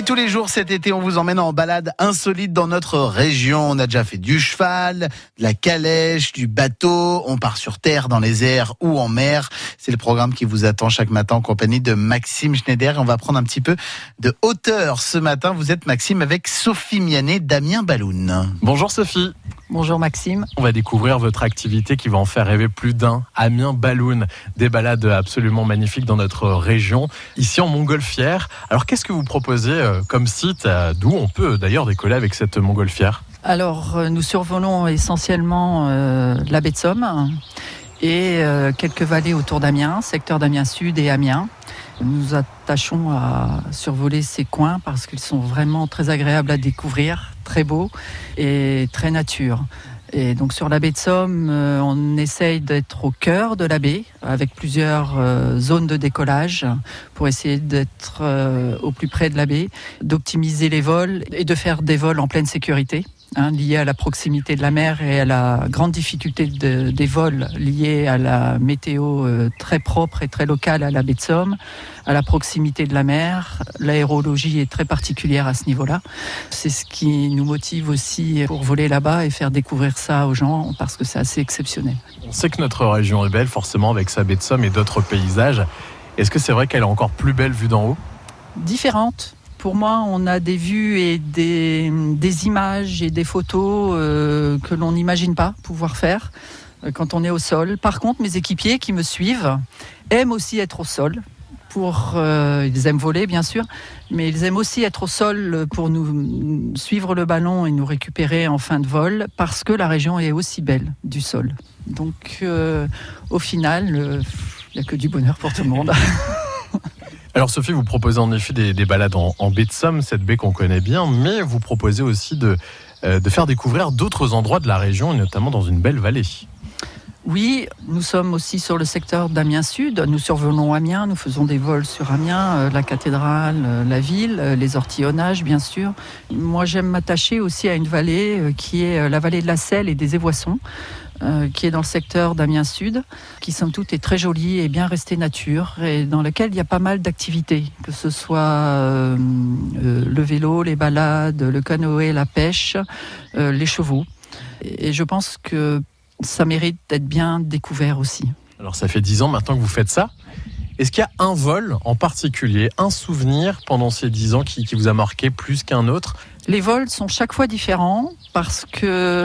Et tous les jours cet été, on vous emmène en balade insolite dans notre région. On a déjà fait du cheval, de la calèche, du bateau. On part sur terre, dans les airs ou en mer. C'est le programme qui vous attend chaque matin en compagnie de Maxime Schneider. On va prendre un petit peu de hauteur ce matin. Vous êtes Maxime avec Sophie Mianet, Damien Balloun. Bonjour Sophie. Bonjour Maxime. On va découvrir votre activité qui va en faire rêver plus d'un. Amiens Balloon, des balades absolument magnifiques dans notre région, ici en Montgolfière. Alors qu'est-ce que vous proposez euh, comme site euh, d'où on peut d'ailleurs décoller avec cette Montgolfière? Alors euh, nous survolons essentiellement la baie de Somme et quelques vallées autour d'Amiens, secteur d'Amiens Sud et Amiens. Nous attachons à survoler ces coins parce qu'ils sont vraiment très agréables à découvrir, très beaux et très nature. Et donc sur la baie de Somme, euh, on essaye d'être au cœur de la baie avec plusieurs euh, zones de décollage pour essayer d'être euh, au plus près de la baie, d'optimiser les vols et de faire des vols en pleine sécurité. Hein, lié à la proximité de la mer et à la grande difficulté des vols liés à la météo euh, très propre et très locale à la baie de Somme, à la proximité de la mer. L'aérologie est très particulière à ce niveau-là. C'est ce qui nous motive aussi pour voler là-bas et faire découvrir ça aux gens parce que c'est assez exceptionnel. On sait que notre région est belle forcément avec sa baie de Somme et d'autres paysages. Est-ce que c'est vrai qu'elle est encore plus belle vue d'en haut? Différente pour moi, on a des vues et des, images et des photos euh, que l'on n'imagine pas pouvoir faire euh, quand on est au sol. Par contre, mes équipiers qui me suivent aiment aussi être au sol. Pour, euh, ils aiment voler bien sûr, mais ils aiment aussi être au sol pour nous suivre le ballon et nous récupérer en fin de vol parce que la région est aussi belle du sol. Donc au final, il n'y a que du bonheur pour tout le monde. Alors Sophie, vous proposez en effet des, balades en, baie de Somme, cette baie qu'on connaît bien, mais vous proposez aussi de, euh, de faire découvrir d'autres endroits de la région, et notamment dans une belle vallée. Oui, nous sommes aussi sur le secteur d'Amiens Sud. Nous survolons Amiens, nous faisons des vols sur Amiens, euh, la cathédrale, euh, la ville, les ortillonnages, bien sûr. Moi, j'aime m'attacher aussi à une vallée qui est la vallée de la Selle et des Évoissons. Euh, qui est dans le secteur d'Amiens Sud, qui somme toute est très jolie et bien restée nature, et dans laquelle il y a pas mal d'activités, que ce soit euh, euh, le vélo, les balades, le canoë, la pêche, les chevaux. Et je pense que ça mérite d'être bien découvert aussi. Alors ça fait dix ans maintenant que vous faites ça. Est-ce qu'il y a un vol en particulier, un souvenir pendant ces dix ans qui vous a marqué plus qu'un autre? Les vols sont chaque fois différents parce que